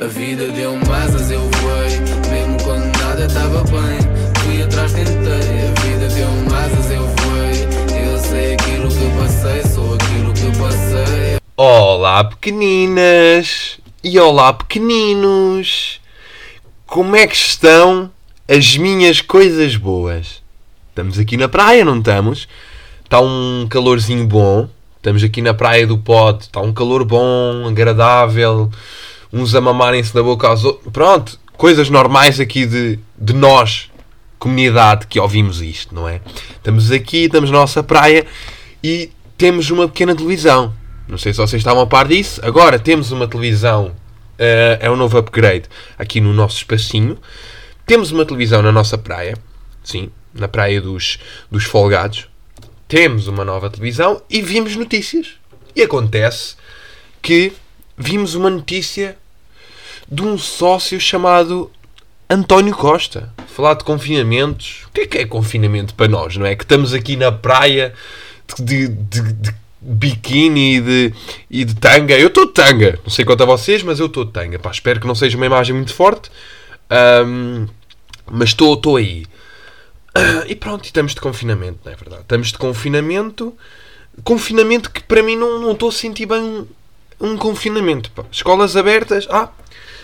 A vida deu-me asas, eu voei. Mesmo quando nada estava bem, fui atrás, tentei. A vida deu-me asas, eu voei. Eu sei aquilo que passei, sou aquilo que passei. Olá, pequeninas! E olá, pequeninos! Como é que estão as minhas coisas boas? Estamos aqui na praia, não estamos? Está um calorzinho bom. Estamos aqui na praia do Pote. Está um calor bom, agradável. Uns a mamarem-se da boca aos outros. Pronto, coisas normais aqui de, de nós, comunidade, que ouvimos isto, não é? Estamos aqui, estamos na nossa praia e temos uma pequena televisão. Não sei se vocês estavam a par disso. Agora temos uma televisão, eh, é um novo upgrade aqui no nosso espacinho. Temos uma televisão na nossa praia, sim, na praia dos, dos folgados. Temos uma nova televisão e vimos notícias. E acontece que vimos uma notícia de um sócio chamado António Costa. Falar de confinamentos. O que é que é confinamento para nós, não é? Que estamos aqui na praia de, de, de biquíni e de, e de tanga. Eu estou de tanga. Não sei quanto a vocês, mas eu estou de tanga. Pá, espero que não seja uma imagem muito forte. Ahm, mas estou aí. Ah, E pronto, estamos de confinamento, não é verdade? Estamos de confinamento. Confinamento que para mim não não estou a sentir bem um, confinamento. pá. Escolas abertas, ah,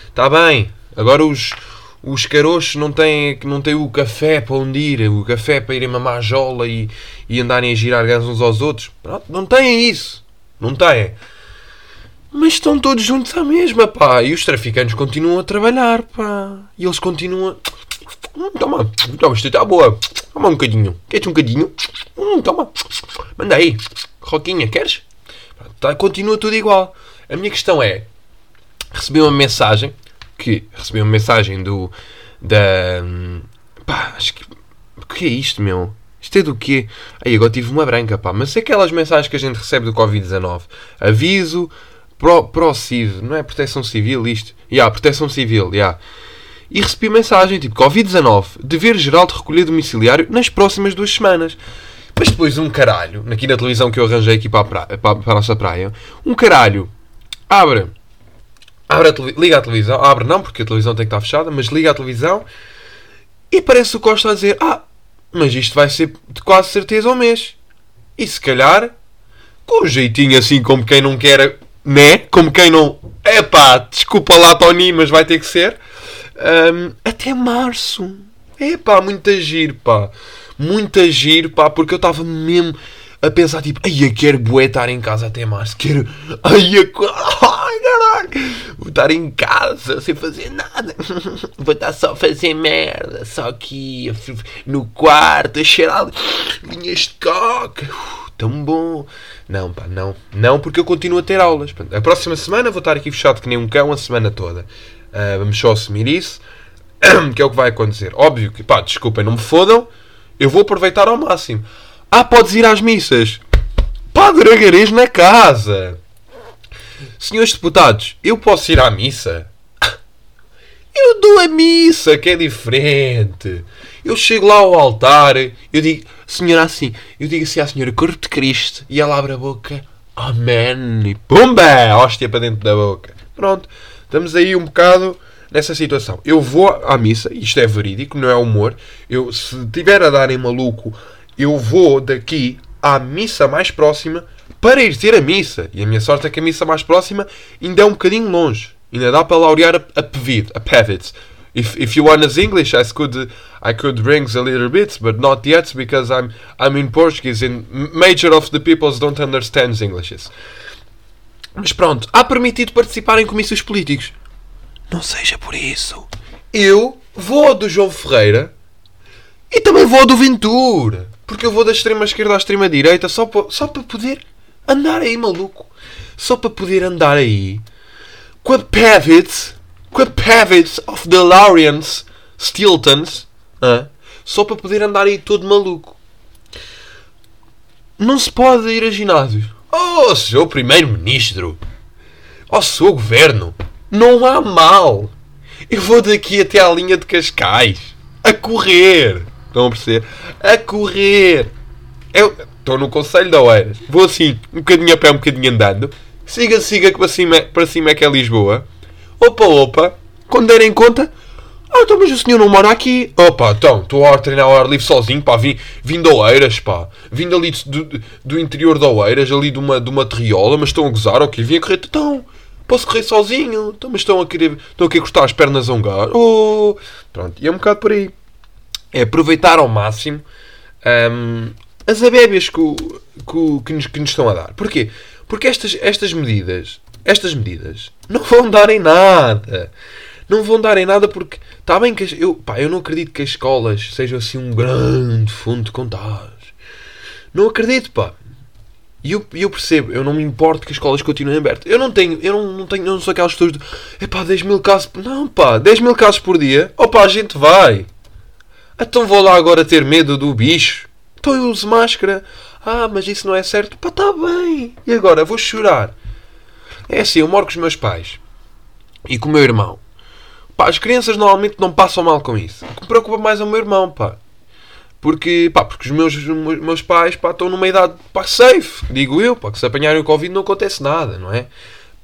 está bem. Agora os, os carochos não têm, não têm o café para onde ir, o café para irem mamar jola e, e andarem a girar gás uns aos outros. Pronto, não têm isso. Não têm. Mas estão todos juntos à mesma, pá. E os traficantes continuam a trabalhar, pá. E eles continuam. Hum, toma, toma, isto está boa. Toma um bocadinho. Queres um bocadinho? Hum, toma. Manda aí. Roquinha, queres? Tá, continua tudo igual. A minha questão é: recebi uma mensagem. Que recebi uma mensagem do. Da. Pá, acho que. O que é isto, meu? Isto é do quê? Aí agora tive uma branca, pá. Mas aquelas mensagens que a gente recebe do Covid-19. Aviso pro, ProCiv, não é Proteção Civil isto? Ya, yeah, Proteção Civil, ya. Yeah. E recebi mensagem tipo Covid-19, dever geral de recolher domiciliário nas próximas duas semanas. Mas depois um caralho, aqui na televisão que eu arranjei aqui para praia, para, para a nossa praia, um caralho abre, abre a liga a televisão, abre não porque a televisão tem que estar fechada, mas liga a televisão e parece o Costa a dizer: Ah, mas isto vai ser de quase certeza um mês. E se calhar, com um jeitinho assim como quem não quer, né? Como quem não. Epá, desculpa lá, Tony, mas vai ter que ser. Hum, até março. Epá, muito agir, pá. Muito agir, pá, porque eu estava mesmo a pensar, tipo, ai, eu quero bué estar em casa até março. Quero. Ai, eu... ai caralho. Vou estar em casa sem fazer nada. Vou estar só a fazer merda. Só aqui no quarto, a cheirar linhas de coca. Uf, Tão bom. Não, pá, não. Não, porque eu continuo a ter aulas. A próxima semana vou estar aqui fechado que nem um cão a semana toda. Ah, vamos só assumir isso. Que é o que vai acontecer. Óbvio que, pá, desculpem, não me fodam. Eu vou aproveitar ao máximo. Ah, podes ir às missas. Padre Agarês na casa. Senhores deputados, eu posso ir à missa? Eu dou a missa, que é diferente. Eu chego lá ao altar, eu digo, senhora assim, eu digo assim à senhora, corpo de Cristo, e ela abre a boca, amém, e pumba, hóstia para dentro da boca. Pronto, estamos aí um bocado nessa situação. Eu vou à missa, isto é verídico, não é humor. Eu, se tiver a darem maluco, eu vou daqui à missa mais próxima para ir ter a missa. E a minha sorte é que a missa mais próxima ainda é um bocadinho longe. Ainda dá para laurear a, a Pevide, a Pevitz. If, if you want us English, I could I could rings a little bit, but not yet because I'm I'm in Portuguese and major of the peoples don't understand Englishes. Mas pronto, há permitido participar em comícios políticos. Não seja por isso. Eu vou do João Ferreira e também vou do Ventura. Porque eu vou da extrema esquerda à extrema direita só para, só para poder andar aí, maluco. Só para poder andar aí com a Pavits, com a Pavits of the Laurians, Stiltons, hã? só para poder andar aí todo maluco. Não se pode ir a ginásios. Oh, seu primeiro-ministro! Oh, seu governo! Não há mal! Eu vou daqui até à linha de Cascais. A correr! Estão a perceber? A correr! Eu estou no Conselho de Oeiras. Vou assim, um bocadinho a pé, um bocadinho andando. Siga, siga que para cima, para cima é que é Lisboa. Opa, opa. Quando derem conta, ah, então, mas o senhor não mora aqui. Opa, então, estou a treinar ao ar livre sozinho, pá, vim, vim de Oeiras, pá. Vim ali do, do interior de Oeiras, ali de uma, de uma terriola, mas estão a gozar, ok, vim a correr, então, posso correr sozinho, então, mas estão a querer, estão a querer cortar as pernas a um gajo. Oh. Pronto, e é um bocado por aí. É aproveitar ao máximo um, as abébias que, que, que, nos, que nos estão a dar. Porquê? Porque estas, estas medidas, estas medidas, não vão dar em nada não vão dar em nada porque está bem que eu, pá, eu não acredito que as escolas sejam assim um grande fundo de contágios. Não acredito, pá. E eu, eu percebo, eu não me importo que as escolas continuem abertas. Eu não tenho, eu não, não tenho, eu não sou aquelas pessoas de é pá, 10 mil casos. Não, pá, 10 mil casos por dia. Opa, a gente vai. Então vou lá agora ter medo do bicho. Então eu uso máscara. Ah, mas isso não é certo. Pá, está bem. E agora? Vou chorar. É assim, eu moro com os meus pais e com o meu irmão. Pá, as crianças normalmente não passam mal com isso. O que me preocupa mais é o meu irmão, pá. Porque, pá, porque os meus, meus pais pá, estão numa idade pá, safe, digo eu, pá, que se apanharem o Covid não acontece nada, não é?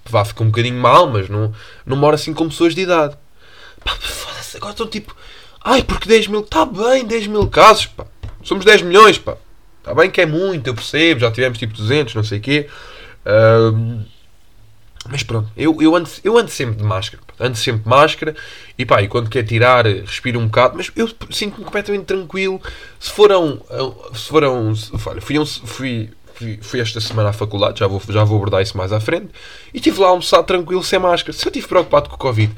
Vá, ficar um bocadinho mal, mas não, não mora assim com pessoas de idade. Pá, foda-se, agora estão tipo, ai, porque 10 mil, está bem, 10 mil casos, pá. Somos 10 milhões, pá. Está bem que é muito, eu percebo, já tivemos tipo 200, não sei o quê. Mas pronto, eu, eu, ando, eu ando sempre de máscara. Ando sempre de máscara e pá, e quando quer tirar, respiro um bocado, mas eu sinto-me completamente tranquilo. Se foram. Se foram. Olha, fui, fui, fui, fui, esta semana à faculdade, já vou, já vou abordar isso mais à frente, e estive lá a almoçar tranquilo, sem máscara. Se eu estive preocupado com o Covid,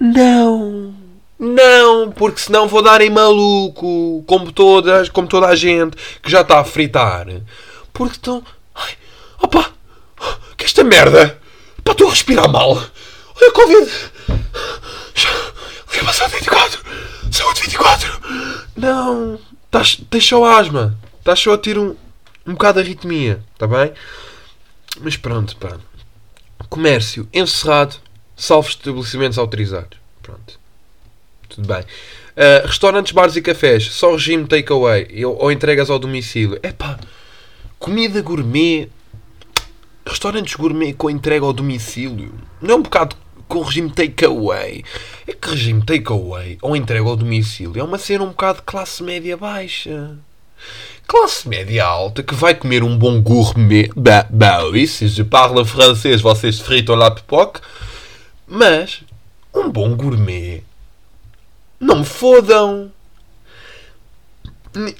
não. Não, porque senão vou dar em maluco, como, todas, como toda a gente que já está a fritar. Porque estão. Ai, opa! Que esta merda! Pá, estou a respirar mal. Olha, Covid. Fui passar 24. Saúde 24. Não. Tás, tens só asma. Estás só a ter um, um bocado de arritmia. Está bem? Mas pronto, pá. Comércio encerrado, salvo estabelecimentos autorizados. Pronto. Tudo bem. Uh, restaurantes, bares e cafés, só regime takeaway ou entregas ao domicílio. É pá, comida gourmet Restaurantes gourmet com entrega ao domicílio. Não é um bocado com regime takeaway. É que regime takeaway ou entrega ao domicílio é uma cena um bocado classe média baixa. Classe média alta que vai comer um bom gourmet. Bah, bah oui, se je parle francês, vocês fritam la pipoca. Mas, um bom gourmet. Não me fodam.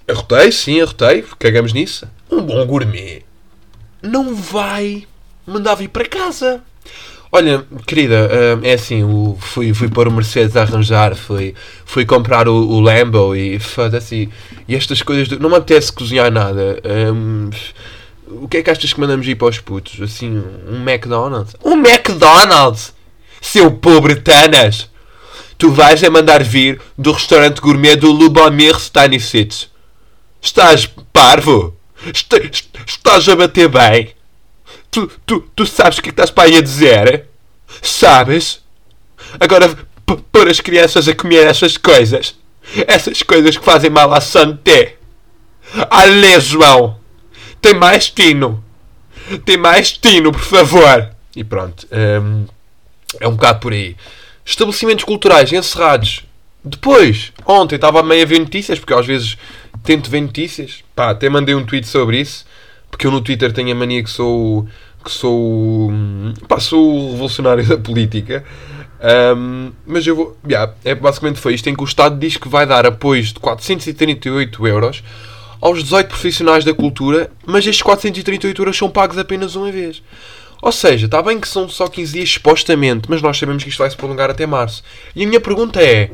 Arrotei, sim, arrotei. Cagamos nisso. Um bom gourmet não vai mandar vir para casa. Olha, querida, é assim, fui, fui para o Mercedes a arranjar, fui, fui comprar o, o Lambo e foda-se. E estas coisas. não me apetece cozinhar nada. Um, o que é que achas que mandamos ir para os putos? Assim, um McDonald's? Um McDonald's! Seu pobre Tanas! Tu vais a mandar vir do restaurante gourmet do Lubomir Stanisic. Estás parvo? Estás a bater bem? Tu, tu, tu sabes o que estás para aí a dizer? Sabes? Agora, pôr as crianças a comer essas coisas. Essas coisas que fazem mal à santé. Alê, João! Tem mais tino! Tem mais tino, por favor! E pronto. Hum, é um bocado por aí. Estabelecimentos culturais encerrados. Depois, ontem estava meio a ver notícias, porque às vezes tento ver notícias. Pá, até mandei um tweet sobre isso. Porque eu no Twitter tenho a mania que sou. que sou. pá, sou o revolucionário da política. Um, mas eu vou. Yeah, é, basicamente foi isto em que o Estado diz que vai dar apoios de 438 euros aos 18 profissionais da cultura, mas estes 438 euros são pagos apenas uma vez. Ou seja, está bem que são só 15 dias supostamente, mas nós sabemos que isto vai se prolongar até março. E a minha pergunta é: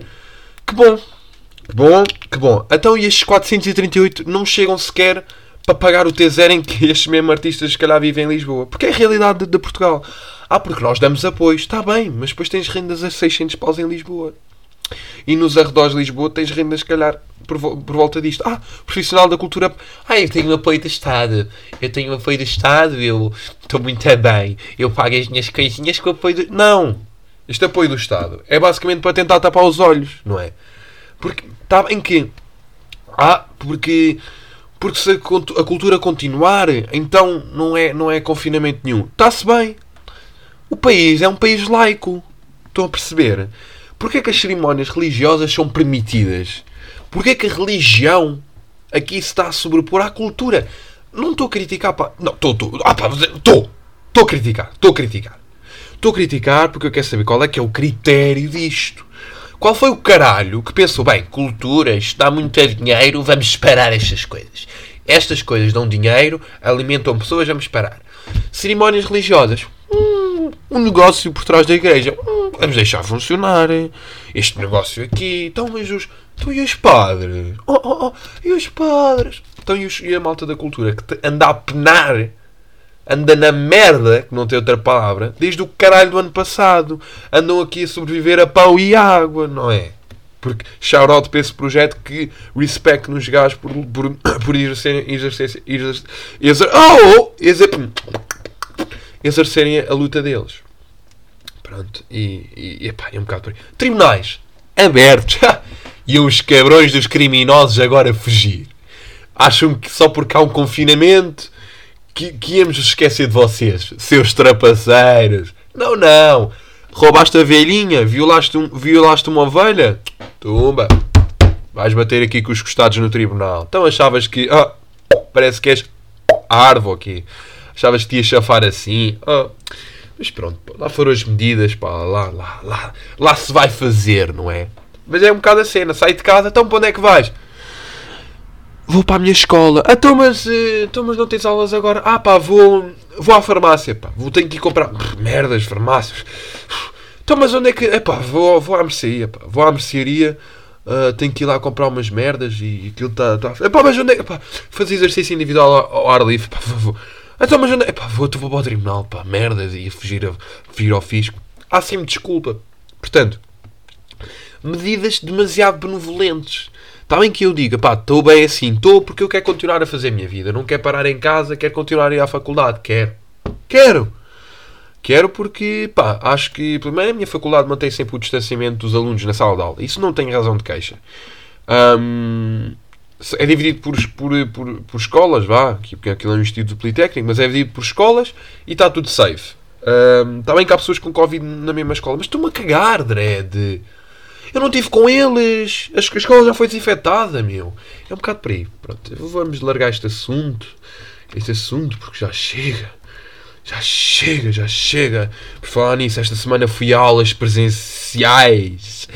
que bom, que bom, que bom. Então e estes 438 não chegam sequer para pagar o T0 em que estes mesmos artistas se calhar vivem em Lisboa. Porque é a realidade de, de Portugal. Ah, porque nós damos apoio. Está bem, mas depois tens rendas a 600 paus em Lisboa. E nos arredores de Lisboa tens rendas, se calhar, por, por volta disto. Ah, profissional da cultura. Ah, eu tenho apoio do Estado. Eu tenho apoio do Estado. Eu estou muito bem. Eu pago as minhas coisinhas com apoio do... Não! Este apoio do Estado é basicamente para tentar tapar os olhos, não é? Porque está em que? Ah, porque porque se a cultura continuar, então não é não é confinamento nenhum. Está-se bem. O país é um país laico. Estão a perceber? Porquê é que as cerimónias religiosas são permitidas? Porquê é que a religião aqui se está a sobrepor à cultura? Não estou a criticar, pá. Não, estou, estou. Ah, pá, estou. Estou a criticar, estou a criticar. Estou a criticar porque eu quero saber qual é que é o critério disto. Qual foi o caralho que pensou, bem, cultura, isto dá muito dinheiro, vamos parar estas coisas. Estas coisas dão dinheiro, alimentam pessoas, vamos parar. Cerimónias religiosas. Um negócio por trás da igreja. Hum, vamos deixar funcionar. Este negócio aqui. Então, mas os. Então, e os padres? Oh, oh, oh. E os padres? Então, e, os, e a malta da cultura que anda a penar anda na merda, que não tem outra palavra, desde o caralho do ano passado. Andam aqui a sobreviver a pão e água, não é? Porque shout-out para esse projeto que respect nos gajos por, por, por exercerem, exercer, exercer, exer, oh, exer, exercerem a luta deles. Pronto, e, e, epá, é um bocado por aí. Tribunais abertos e os cabrões dos criminosos agora fugir. Acham que só porque há um confinamento que, que íamos esquecer de vocês, seus trapaceiros. Não, não. Roubaste a velhinha, violaste, um, violaste uma ovelha. Tumba. Vais bater aqui com os costados no tribunal. Então achavas que. Ah, parece que és árvore aqui. Achavas que te ia chafar assim. Ah, mas pronto, lá foram as medidas. Pá, lá, lá, lá, lá se vai fazer, não é? Mas é um bocado a cena. Sai de casa, então para onde é que vais? Vou para a minha escola. Então mas, eh, então, não tens aulas agora? Ah pá, vou, vou à farmácia. Pá. Vou, tenho que ir comprar. merdas, farmácias. Então mas onde é que. Epá, vou, vou à mercearia. Pá. Vou à mercearia. Uh, tenho que ir lá comprar umas merdas e aquilo está. Tá... Epá, mas onde é que. Fazer exercício individual ao, ao ar livre. Pá, vou. Então mas onde Epá, vou, vou para o tribunal. Pá, merdas e fugir, a, fugir ao fisco. Há sempre desculpa. Portanto, medidas demasiado benevolentes. Está bem que eu diga, pá, estou bem assim, estou porque eu quero continuar a fazer a minha vida. Não quero parar em casa, quero continuar a ir à faculdade. Quero. Quero. Quero porque, pá, acho que, primeiro, a minha faculdade mantém sempre o distanciamento dos alunos na sala de aula. Isso não tem razão de queixa. Um, é dividido por, por, por, por escolas, vá, porque aquilo é um instituto politécnico, mas é dividido por escolas e está tudo safe. Um, está bem que há pessoas com Covid na mesma escola, mas estou-me a cagar, Dredd. Eu não estive com eles. A escola já foi desinfetada, meu. É um bocado por aí. Pronto, vamos largar este assunto. Este assunto, porque já chega. Já chega, já chega. Por falar nisso, esta semana fui a aulas presenciais.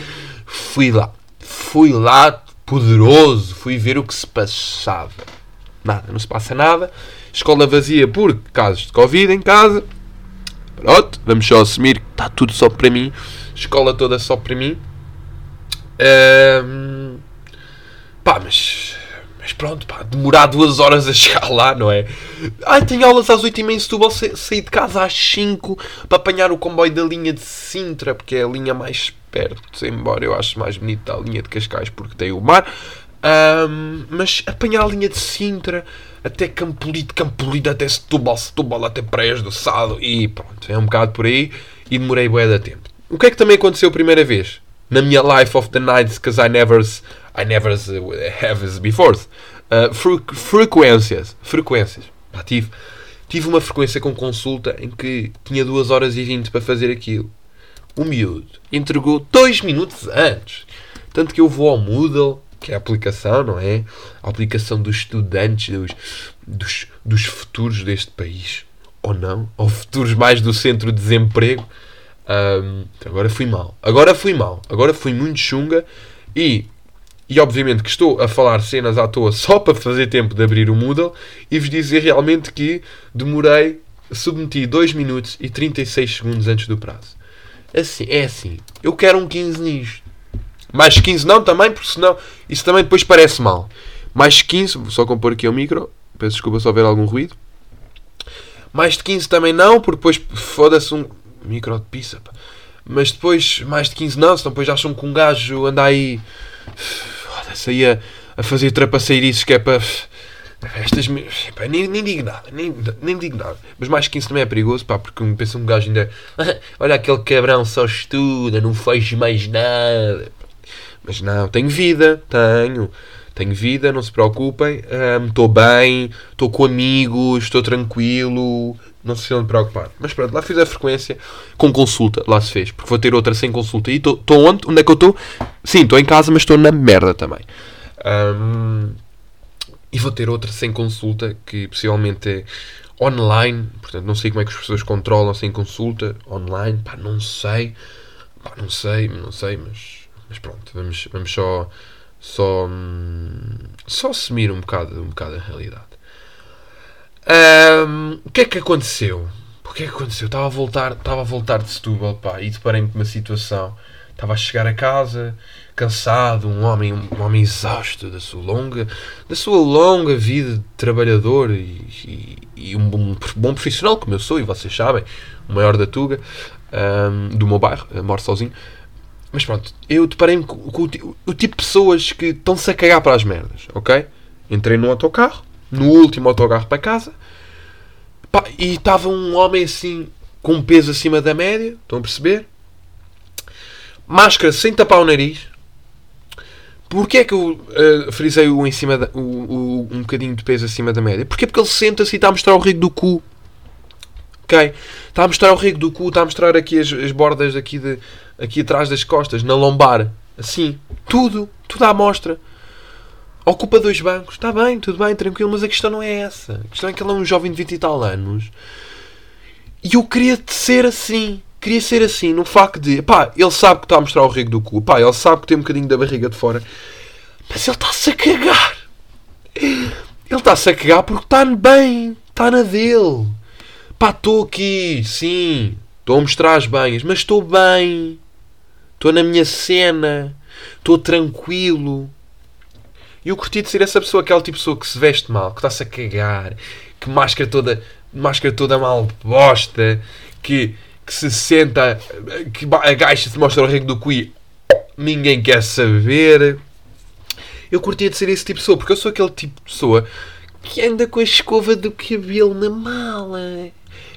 Fui lá. Fui lá, poderoso. Fui ver o que se passava. Nada, não se passa nada. Escola vazia por casos de Covid em casa. Pronto, vamos só assumir que está tudo só para mim. Escola toda só para mim. Um, pá, mas, mas pronto, pá, demorar duas horas a chegar lá, não é? Ai, tenho aulas às 8h30 em Setúbal, saí de casa às 5 para apanhar o comboio da linha de Sintra, porque é a linha mais perto, embora eu acho mais bonita a linha de Cascais porque tem o mar. Um, mas apanhar a linha de Sintra até Campolide, Campolide até Setúbal, Setúbal até Praias do Sado e pronto, é um bocado por aí e demorei bué da tempo. O que é que também aconteceu a primeira vez? na minha life of the nights because I never I never have before uh, fre frequências frequências tive tive uma frequência com consulta em que tinha 2 horas e 20 para fazer aquilo o miúdo entregou 2 minutos antes tanto que eu vou ao Moodle que é a aplicação, não é? A aplicação dos estudantes, dos, dos, dos futuros deste país. Ou não? Ou futuros mais do centro de desemprego. Um, agora fui mal. Agora fui mal. Agora fui muito chunga e, e obviamente que estou a falar cenas à toa só para fazer tempo de abrir o Moodle e vos dizer realmente que demorei, submeti 2 minutos e 36 segundos antes do prazo. Assim, é assim. Eu quero um 15 nisto. Mais 15 não também, porque senão isso também depois parece mal. Mais 15, vou só compor aqui o micro. Peço desculpa se houver algum ruído. Mais de 15 também não, porque depois foda-se um micro de pizza. Pá. Mas depois, mais de 15 não, senão depois acham que um gajo anda aí. Foda-se aí a, a fazer trapaceirices que é para. Estas. Pá, nem, nem digo nada, nem, nem digo nada. Mas mais de 15 também é perigoso, pá, porque pensa um gajo ainda. Olha aquele cabrão só estuda, não faz mais nada. Mas não, tenho vida, tenho. Tenho vida, não se preocupem. Estou um, bem, estou com amigos, estou tranquilo Não se precisam de preocupar. Mas pronto, lá fiz a frequência com consulta. Lá se fez. Porque vou ter outra sem consulta. E estou onde? Onde é que eu estou? Sim, estou em casa, mas estou na merda também. Um, e vou ter outra sem consulta, que possivelmente é online. Portanto, não sei como é que as pessoas controlam sem consulta. Online, pá, não sei. Pá, não sei, não sei, mas, mas pronto. Vamos, vamos só, só, hum, só assumir um bocado, um bocado a realidade. Um, o que é que aconteceu? Que é que aconteceu? Estava a voltar, estava a voltar de Setúbal, pá, e deparei-me com uma situação. Estava a chegar a casa, cansado, um homem, um homem exausto da sua longa, da sua longa vida de trabalhador e, e, e um bom, bom, profissional, como eu sou, e vocês sabem, o maior da Tuga, um, do meu bairro, moro sozinho. Mas pronto, eu deparei-me com, com o, o, tipo de pessoas que estão-se a cagar para as merdas, ok? Entrei no autocarro, no último autocarro para casa, pá, e estava um homem assim, com um peso acima da média, estão a perceber? Máscara sem tapar o nariz. Porquê é que eu uh, frisei o, em cima da, o, o, um bocadinho de peso acima da média? Porquê? Porque ele senta-se e está a mostrar o rico do cu. Ok? Está a mostrar o rico do cu, está a mostrar aqui as, as bordas aqui, de, aqui atrás das costas, na lombar. Assim. Tudo. Tudo à mostra. Ocupa dois bancos. Está bem, tudo bem, tranquilo. Mas a questão não é essa. A questão é que ele é um jovem de 20 e tal anos. E eu queria ser assim. Queria ser assim, no facto de, pá, ele sabe que está a mostrar o rego do cu, pá, ele sabe que tem um bocadinho da barriga de fora, mas ele está-se a cagar. Ele está-se a cagar porque está bem, está na dele. Pá, estou aqui, sim, estou a mostrar as banhas, mas estou bem. Estou na minha cena, estou tranquilo. E eu curti de ser essa pessoa, aquela tipo de pessoa que se veste mal, que está-se a cagar, que máscara toda, máscara toda mal bosta, que que se senta, que agacha-se, mostra o rego do cui, ninguém quer saber. Eu curtia de ser esse tipo de pessoa, porque eu sou aquele tipo de pessoa que anda com a escova do cabelo na mala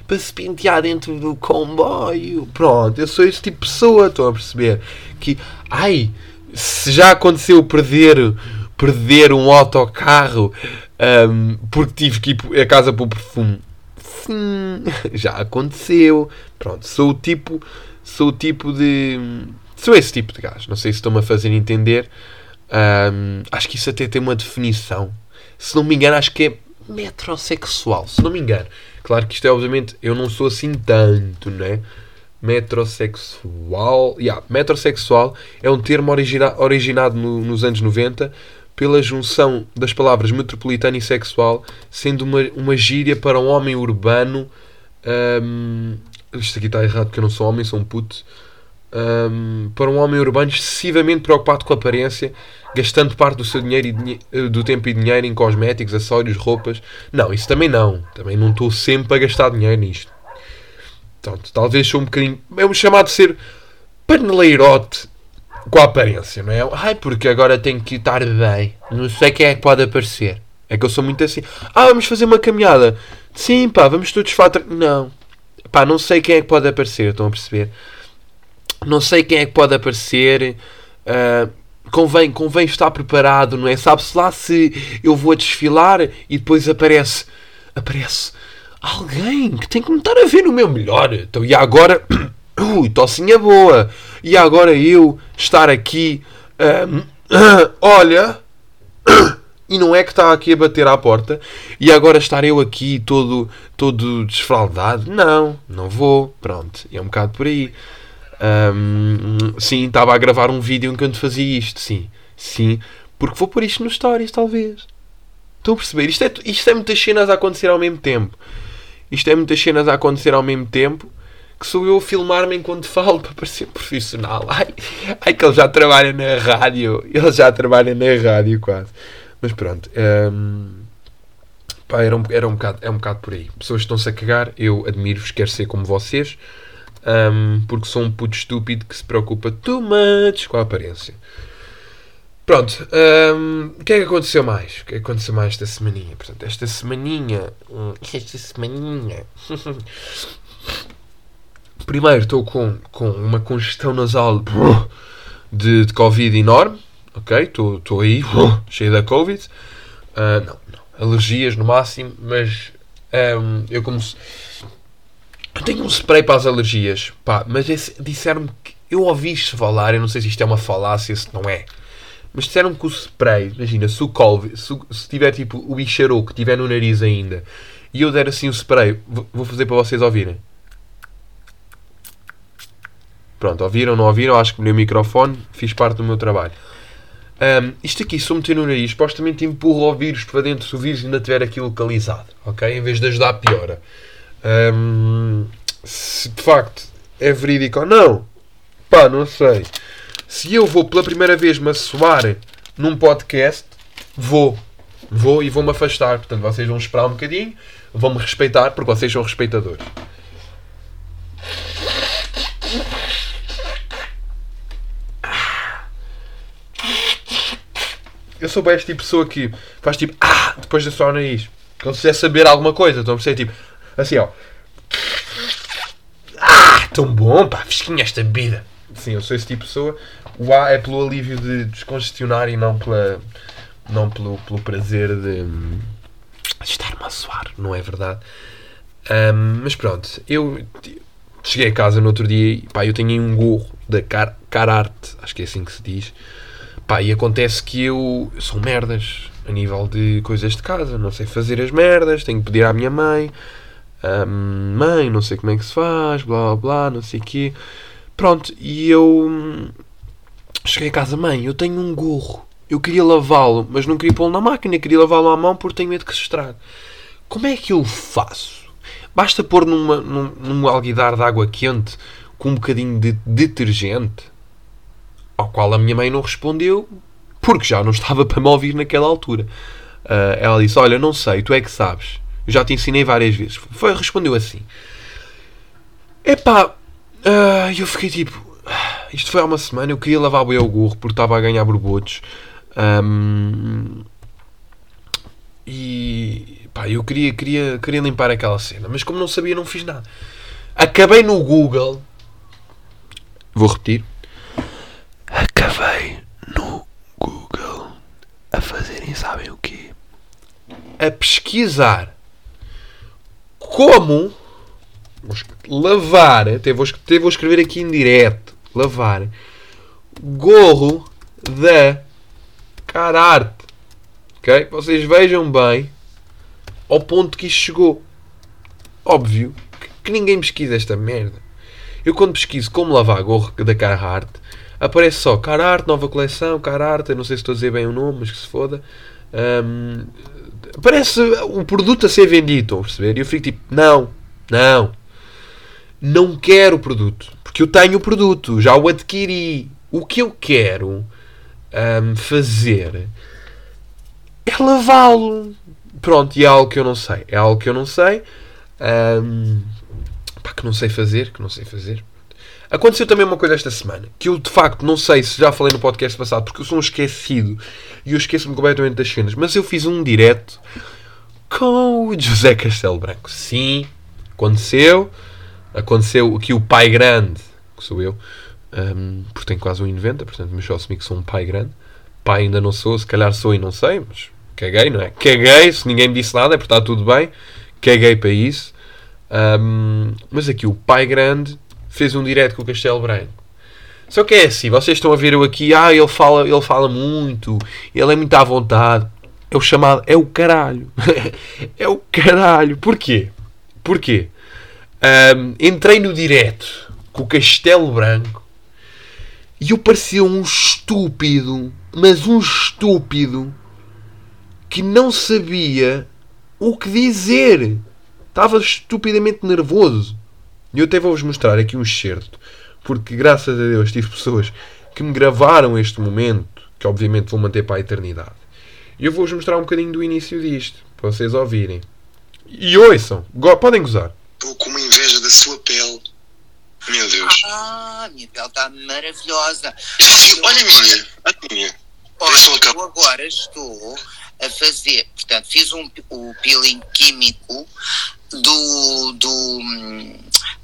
para se pentear dentro do comboio. Pronto, eu sou esse tipo de pessoa, estão a perceber? Que, ai, se já aconteceu perder, perder um autocarro um, porque tive que ir a casa para o perfume Sim, já aconteceu. Pronto, sou o tipo, sou o tipo de. Sou esse tipo de gajo. Não sei se estão-me a fazer entender. Um, acho que isso até tem uma definição. Se não me engano, acho que é metrosexual. Se não me engano. Claro que isto é, obviamente, eu não sou assim tanto, né? Metrosexual. Yeah, metrosexual é um termo origina originado no, nos anos 90 pela junção das palavras metropolitano e sexual, sendo uma, uma gíria para um homem urbano. Um, isto aqui está errado porque eu não sou homem, sou um puto. Um, para um homem urbano excessivamente preocupado com a aparência, gastando parte do seu dinheiro e do tempo e dinheiro em cosméticos, acessórios, roupas. Não, isso também não. Também não estou sempre a gastar dinheiro nisto. Talvez sou um bocadinho. É um chamado de ser paneleirote com a aparência, não é? Ai, porque agora tenho que estar bem. Não sei quem é que pode aparecer. É que eu sou muito assim. Ah, vamos fazer uma caminhada. Sim, pá, vamos todos falar. Não. Pá, não sei quem é que pode aparecer, estão a perceber? Não sei quem é que pode aparecer. Uh, convém, convém estar preparado, não é? Sabe-se lá se eu vou a desfilar e depois aparece. Aparece alguém que tem que me estar a ver no meu melhor. Então, e agora. Ui, tocinha boa. E agora eu estar aqui. Um, olha. E não é que está aqui a bater à porta e agora estar eu aqui todo, todo desfraldado. Não, não vou. Pronto, é um bocado por aí. Um, sim, estava a gravar um vídeo enquanto fazia isto. Sim, sim. Porque vou pôr isto nos stories, talvez. Estão a perceber? Isto é, isto é muitas cenas a acontecer ao mesmo tempo. Isto é muitas cenas a acontecer ao mesmo tempo que sou eu a filmar-me enquanto falo para parecer profissional. Ai, ai, que ele já trabalha na rádio. Ele já trabalha na rádio quase. Mas pronto. Um, pá, era um, era um bocado, é um bocado por aí. Pessoas estão-se a cagar. Eu admiro-vos, quero ser como vocês. Um, porque sou um puto estúpido que se preocupa too much com a aparência. Pronto, um, o que é que aconteceu mais? O que é que aconteceu mais esta semaninha? Portanto, esta semaninha. Hum, esta semaninha. primeiro estou com, com uma congestão nasal de, de Covid enorme, ok? Estou aí, cheio da Covid. Uh, não, não, alergias no máximo, mas um, eu como Eu tenho um spray para as alergias, pá, mas disseram-me que. Eu ouvi isto falar, eu não sei se isto é uma falácia, se não é. Mas disseram que o spray, imagina, se o Covid, se, se tiver tipo o bicharoco que tiver no nariz ainda, e eu der assim o spray, vou vou fazer para vocês ouvirem. Pronto, ouviram, não ouviram? Acho que no microfone fiz parte do meu trabalho. Ahm, isto aqui, se eu meter no nariz, supostamente empurra o vírus para dentro se o vírus ainda tiver aqui localizado, ok? Em vez de ajudar, piora. Ahm, se de facto é verídico ou não, pá, não sei. Se eu vou pela primeira vez me assoar num podcast, vou. Vou e vou-me afastar. Portanto, vocês vão esperar um bocadinho, vão-me respeitar, porque vocês são respeitadores. Eu sou bem este tipo de pessoa que faz tipo ah, depois de só o nariz. Quando se quiser saber alguma coisa, estão a perceber tipo assim ó. Ah, tão bom, pá, fresquinha esta bebida. Sim, eu sou esse tipo de pessoa. O A é pelo alívio de descongestionar e não pela não pelo, pelo prazer de, estar-me a suar, não é verdade? Hum, mas pronto, eu cheguei a casa no outro dia e pá, eu tenho um gorro da Car Cararte, acho que é assim que se diz. Pá, e acontece que eu sou merdas a nível de coisas de casa, não sei fazer as merdas, tenho que pedir à minha mãe, hum, mãe, não sei como é que se faz, blá blá blá, não sei o quê. Pronto, e eu hum, cheguei a casa, mãe, eu tenho um gorro, eu queria lavá-lo, mas não queria pô-lo na máquina, queria lavá-lo à mão porque tenho medo que se estrague. Como é que eu faço? Basta pôr numa, num, num alguidar de água quente com um bocadinho de detergente? Ao qual a minha mãe não respondeu porque já não estava para me ouvir naquela altura. Ah, ela disse: Olha, não sei, tu é que sabes. Eu já te ensinei várias vezes. Foi, respondeu assim: Epá, ah, eu fiquei tipo. ah, Isto foi há uma semana. Eu queria lavar bem o gorro porque estava a ganhar borbotos. Ahm, e pá, eu queria, queria, queria limpar aquela cena, mas como não sabia, não fiz nada. Acabei no Google. Vou repetir. Acabei no Google a fazerem, sabem o quê? A pesquisar como lavar, até vou, até vou escrever aqui em direto, lavar gorro da Cararte. Ok? Vocês vejam bem ao ponto que isto chegou. Óbvio que, que ninguém pesquisa esta merda. Eu quando pesquiso como lavar gorro da Carhartt, aparece só Carhartt, nova coleção, Carhartt, não sei se estou a dizer bem o nome, mas que se foda. Ahm, aparece o produto a ser vendido, estão a perceber? E eu fico tipo, não, não, não quero o produto, porque eu tenho o produto, já o adquiri. O que eu quero ahm, fazer é lavá-lo. Pronto, e é algo que eu não sei. É algo que eu não sei. ahm, pá, que não sei fazer, que não sei fazer. Aconteceu também uma coisa esta semana, que eu de facto não sei se já falei no podcast passado, porque eu sou um esquecido e eu esqueço-me completamente das cenas, mas eu fiz um direto com o José Castelo Branco. Sim, aconteceu. Aconteceu aqui o pai grande, que sou eu, hum, porque tenho quase 1,90, portanto, mas só assumi que sou um pai grande. Pai ainda não sou, se calhar sou e não sei, mas caguei, não é? Caguei, se ninguém me disse nada é porque está tudo bem. Caguei para isso. Hum, mas aqui o pai grande fez um direto com o Castelo Branco. Só que é assim, vocês estão a ver eu aqui, ah, ele fala, ele fala muito, ele é muito à vontade. É o chamado, é o caralho. é o caralho. Porquê? Porquê? Hum, entrei no direto com o Castelo Branco e eu parecia um estúpido, mas um estúpido que não sabia o que dizer. Estava estupidamente nervoso. E eu até vou-vos mostrar aqui um excerto, porque graças a Deus tive pessoas que me gravaram este momento, que obviamente vou manter para a eternidade. E eu vou-vos mostrar um bocadinho do início disto, para vocês ouvirem. E ouçam, Go- podem gozar. Estou com uma inveja da sua pele. Meu Deus. Ah, minha pele está maravilhosa. Sim, olha a minha. A minha. Olha, eu agora estou a fazer, portanto, fiz um, o peeling químico do, do hum,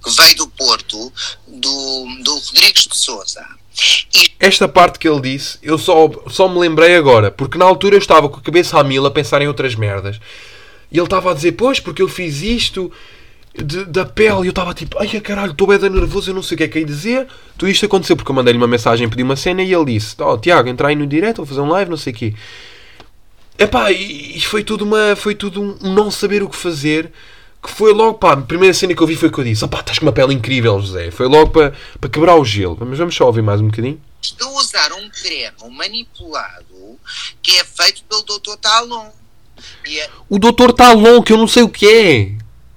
que veio do Porto, do, do Rodrigues de Souza. E Esta parte que ele disse, eu só, só me lembrei agora, porque na altura eu estava com a cabeça a mil a pensar em outras merdas. E ele estava a dizer, pois, porque eu fiz isto. de- da pele. E eu estava tipo, ai caralho, estou bem nervoso, eu não sei o que é que ia dizer. Tudo isto aconteceu porque eu mandei-lhe uma mensagem, pedi uma cena e ele disse: Ó Tiago, entra aí no direto, vou fazer um live, não sei o quê. Epá, e, e foi tudo uma. Foi tudo um não saber o que fazer. Que foi logo, pá, a primeira cena que eu vi foi que eu disse: opá, estás com uma pele incrível, José. Foi logo para para quebrar o gelo. Mas vamos só ouvir mais um bocadinho. Estou a usar um creme manipulado que é feito pelo Dr. Talon. E é- O doutor está longo, que eu não sei o que é.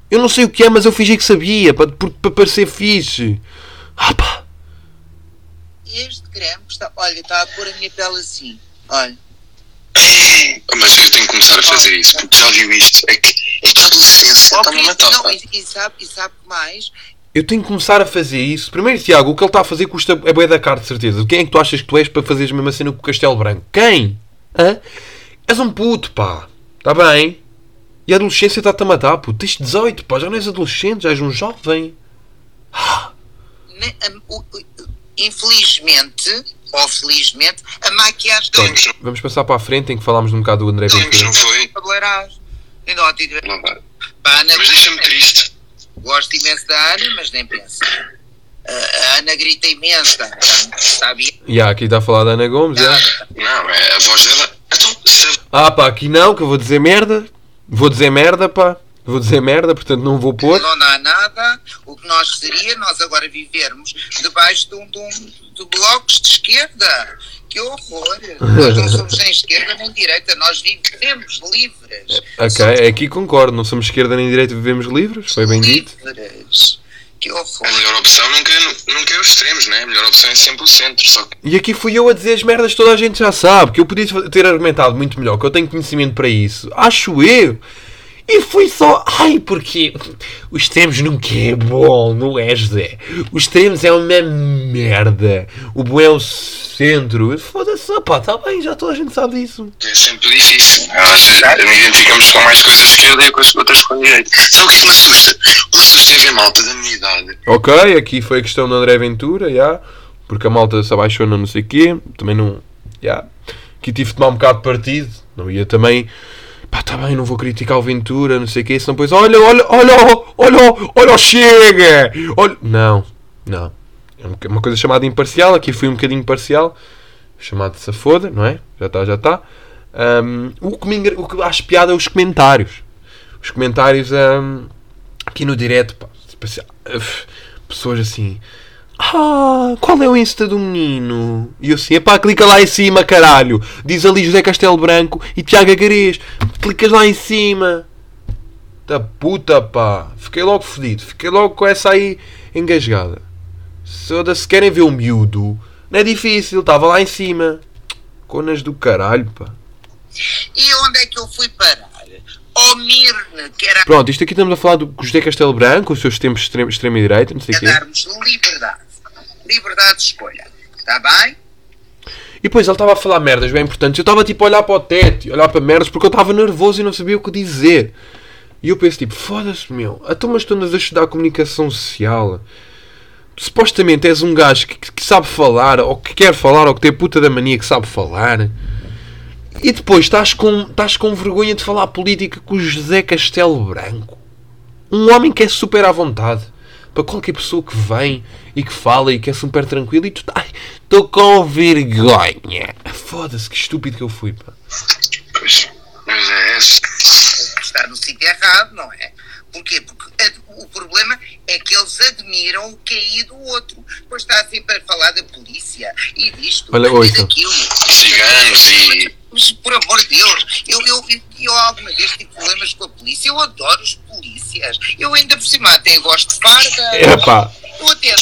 Eu não sei o que é, mas eu fingi que sabia, para, para parecer fixe. Ah pá. este creme está, olha, está a pôr a minha pele assim. Olha. Oh, Mas eu tenho que começar a fazer isso, porque já viu isto. É que, é que Oh, matar. não, e, e sabe, e sabe mais? Eu tenho que começar a fazer isso. Primeiro, Tiago, o que ele está a fazer custa a boia da cara, de certeza. Quem é que tu achas que tu és para fazeres a mesma cena com o Castelo Branco? Quem? Hã? És um puto, pá. Está bem? E a adolescência está-te a matar, puto. Tens 18, pá. Já não és adolescente, já és um jovem. Infelizmente, ou felizmente, a maquiagem não- Vamos passar para a frente em que falámos um bocado do André Ventura. não foi. Não vai. Pá, Ana, Mas deixa-me triste. Gosto imenso da Ana, mas nem pensa. A Ana grita imensa, sabe? E há aqui está a falar da Ana Gomes, já. Não, é a voz dela. Então, se Ah pá, aqui não, que eu vou dizer merda. Vou dizer merda, pá. Vou dizer merda, portanto não vou pôr. Não dá nada. O que nós seria nós agora vivermos debaixo de, um, de, um, de blocos de esquerda. Que horror! Nós não somos nem esquerda nem direita, nós vivemos livres. Ok, Somos aqui concordo. Não somos esquerda nem direita, vivemos livres. Foi bem dito. livres. Que horror! a melhor opção nunca, é nunca é os extremos, né? A melhor opção é sempre o centro. Só que E aqui fui eu a dizer as merdas que toda a gente já sabe. Que eu podia ter argumentado muito melhor. Que eu tenho conhecimento para isso. Acho eu. E fui só. Ai, porque os extremos nunca é bom, não é, José? Os extremos é uma merda. O bom é o centro. Foda-se, pá, está bem, já toda a gente sabe disso. é sempre difícil. Nós identificamos com mais coisas de esquerda e com as outras com a direita. Sabe o que é que me assusta? O que assusta é ver malta da minha idade. Ok, aqui foi a questão do André Ventura, já. Porque a malta se abaixou não sei o quê. Também não. Já. Aqui tive de tomar um bocado de partido. Não ia também. Pá, tá bem, não vou criticar o Ventura, não sei o quê. Senão depois. Olha, olha, olha, olha, olha, chega! Olha. Não, não. É uma- coisa chamada imparcial. Aqui fui um bocadinho parcial. Chamado de safoda, não é? Já está, já está. Ahm, o, que me o que acho piada é os comentários. Os comentários ahm, aqui no direto, pá, tipo assim, pessoas assim. Ah, qual é o Insta do menino? E eu assim, epá, clica lá em cima, caralho. Diz ali José Castelo Branco e Tiago Agarês. Clicas lá em cima. Da puta, pá. Fiquei logo fodido. Fiquei logo com essa aí engasgada. Se, se querem ver o miúdo, não é difícil. Estava lá em cima. Conas do caralho, pá. E onde é que eu fui parar? Ao Mirne, que era Pronto, isto aqui estamos a falar do José Castelo Branco, os seus tempos de extrema, extrema direita, não sei o quê. darmos liberdade. Liberdade de escolha. Está bem? E depois ele estava a falar merdas bem importantes. Eu estava tipo a olhar para o teto olhar para merdas porque eu estava nervoso e não sabia o que dizer. E eu penso tipo, foda-se meu, então mas tu andas a estudar comunicação social. Supostamente és um gajo que- que sabe falar, ou que quer falar, ou que tem puta da mania que sabe falar. E depois estás com, estás com vergonha de falar política com o José Castelo Branco. Um homem que é super à vontade. Para qualquer pessoa que vem e que fala e que é super tranquilo e tu ai, estou com vergonha. Foda-se, que estúpido que eu fui, pá. Pois, mas é esse. Está no sítio errado, não é? Porquê? Porque o problema é que eles admiram o QI do outro. Pois está sempre a falar da polícia e disto Olha, e ouça. daquilo. Ciganos e. Mas por amor de Deus, eu, eu, eu, eu alguma vez tive problemas com a polícia, eu adoro os polícias. Eu ainda por cima até gosto de farda. Epá. Eu até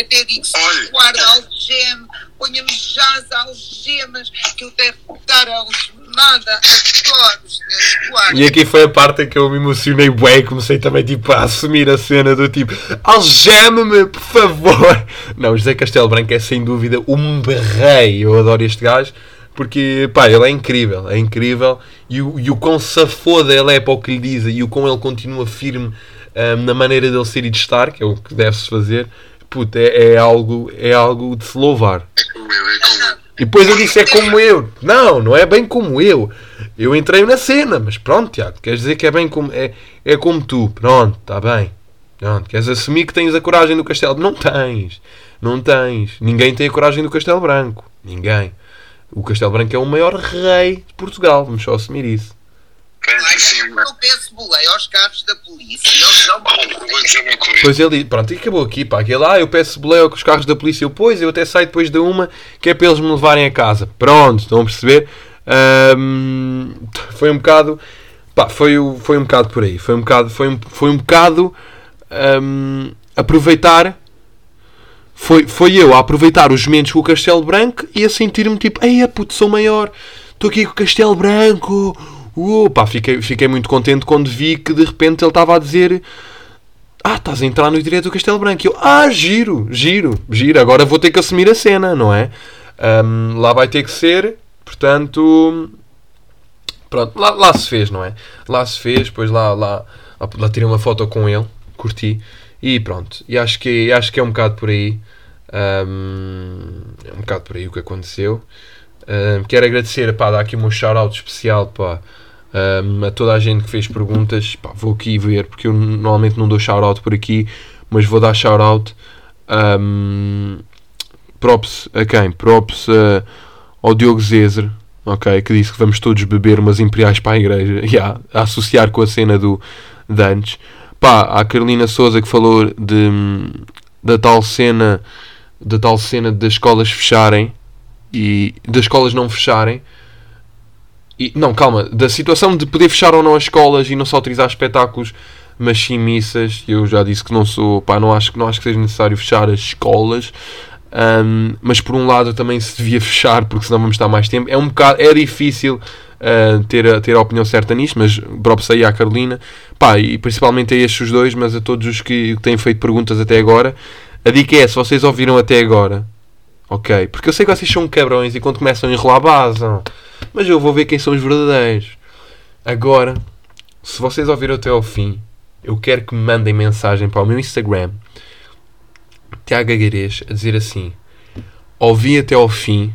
até digo guarda algeme, ponha-me já as algemas, que eu devo estar algemada, adoro os senhores guardas. E aqui foi a parte em que eu me emocionei e comecei também tipo a assumir a cena do tipo Algeme-me, por favor! Não, José Castelo Branco é sem dúvida um rei. Eu adoro este gajo porque, pá, ele é incrível, é incrível e o, e o quão safoda ele é para o que lhe dizem e o quão ele continua firme ahm, na maneira dele ser e de estar, que é o que deve-se fazer, puta, é, é algo, é algo de se louvar. É como eu, é como eu. E depois eu disse é como eu. Não, não é bem como eu. Eu entrei na cena, mas pronto, Tiago, queres dizer que é bem como, é, é como tu, pronto, está bem. Pronto, queres assumir que tens a coragem do Castelo? Não tens, não tens. Ninguém tem a coragem do Castelo Branco, ninguém. O Castelo Branco é o maior rei de Portugal, vamos só assumir isso. Mas Eu peço boleia aos carros da polícia. Eles não vou dizer uma coisa. Pois ele, pronto, e acabou aqui, pá. Aquele, ah, eu peço boleia com os carros da polícia. Eu, pois, eu até saio depois da uma, que é para eles me levarem a casa. Pronto, estão a perceber? Foi um bocado, pá, foi, o- foi um bocado por aí. Foi um bocado, foi um, foi um bocado aproveitar. Foi, foi eu a aproveitar os momentos com o Castelo Branco e a sentir-me tipo, ei, puto, sou maior, estou aqui com o Castelo Branco. Pá, fiquei, fiquei muito contente quando vi que de repente ele estava a dizer ah, estás a entrar no direito do Castelo Branco. E eu, ah, giro, giro, giro. Agora vou ter que assumir a cena, não é? Ahm, lá vai ter que ser, portanto. Pronto, lá, lá se fez, não é? Lá se fez, depois lá, lá, lá tirei uma foto com ele, curti. E pronto, e acho que, acho que é um bocado por aí. Ahm, é um bocado por aí o que aconteceu. Ahm, quero agradecer, pá, dar aqui um shout-out especial, pá, um, a toda a gente que fez perguntas. Pá, vou aqui ver, porque eu normalmente não dou shout-out por aqui, mas vou dar shout-out. Um, props a quem? Props a- ao Diogo Zezer, ok? Que disse que vamos todos beber umas imperiais para a igreja, yeah, a associar com a cena do de antes. Pá, a Carolina Souza que falou de, da tal cena da tal cena das escolas fecharem e das escolas não fecharem e, não, calma, da situação de poder fechar ou não as escolas e não só autorizar espetáculos, mas sim missas. Eu já disse que não sou, pá, não acho, não acho que seja necessário fechar as escolas. Ahm, mas por um lado também se devia fechar, porque senão vamos estar mais tempo. É um bocado, é difícil ah, ter, a, ter a opinião certa nisto, mas próprio aí à Carolina, pá, e principalmente a estes dois, mas a todos os que têm feito perguntas até agora. A dica é, se vocês ouviram até agora, ok, porque eu sei que vocês são cabrões e quando começam a enrolar basam. Mas eu vou ver quem são os verdadeiros. Agora, se vocês ouviram até ao fim, eu quero que me mandem mensagem para o meu Instagram, Tiago Agarês, a dizer assim: Ouvi até ao fim,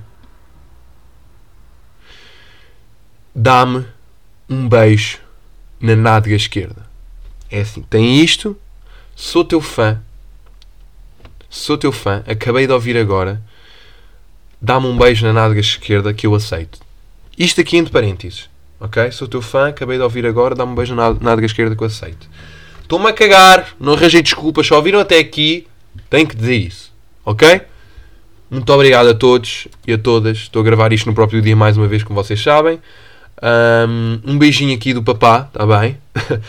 dá-me um beijo na nádega esquerda. É assim, tem isto, sou teu fã, sou teu fã, acabei de ouvir agora, dá-me um beijo na nádega esquerda que eu aceito. Isto aqui entre parênteses. Ok? Sou teu fã, acabei de ouvir agora, dá-me um beijo na nádega esquerda que eu aceito. Estou-me a cagar, não arranjei desculpas, só ouviram até aqui, tenho que dizer isso. Ok? Muito obrigado a todos e a todas. Estou a gravar isto no próprio dia mais uma vez, como vocês sabem. Um beijinho aqui do papá, está bem?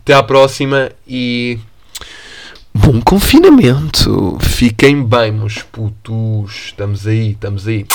Até à próxima e. Bom confinamento! Fiquem bem, meus putos. Estamos aí, estamos aí.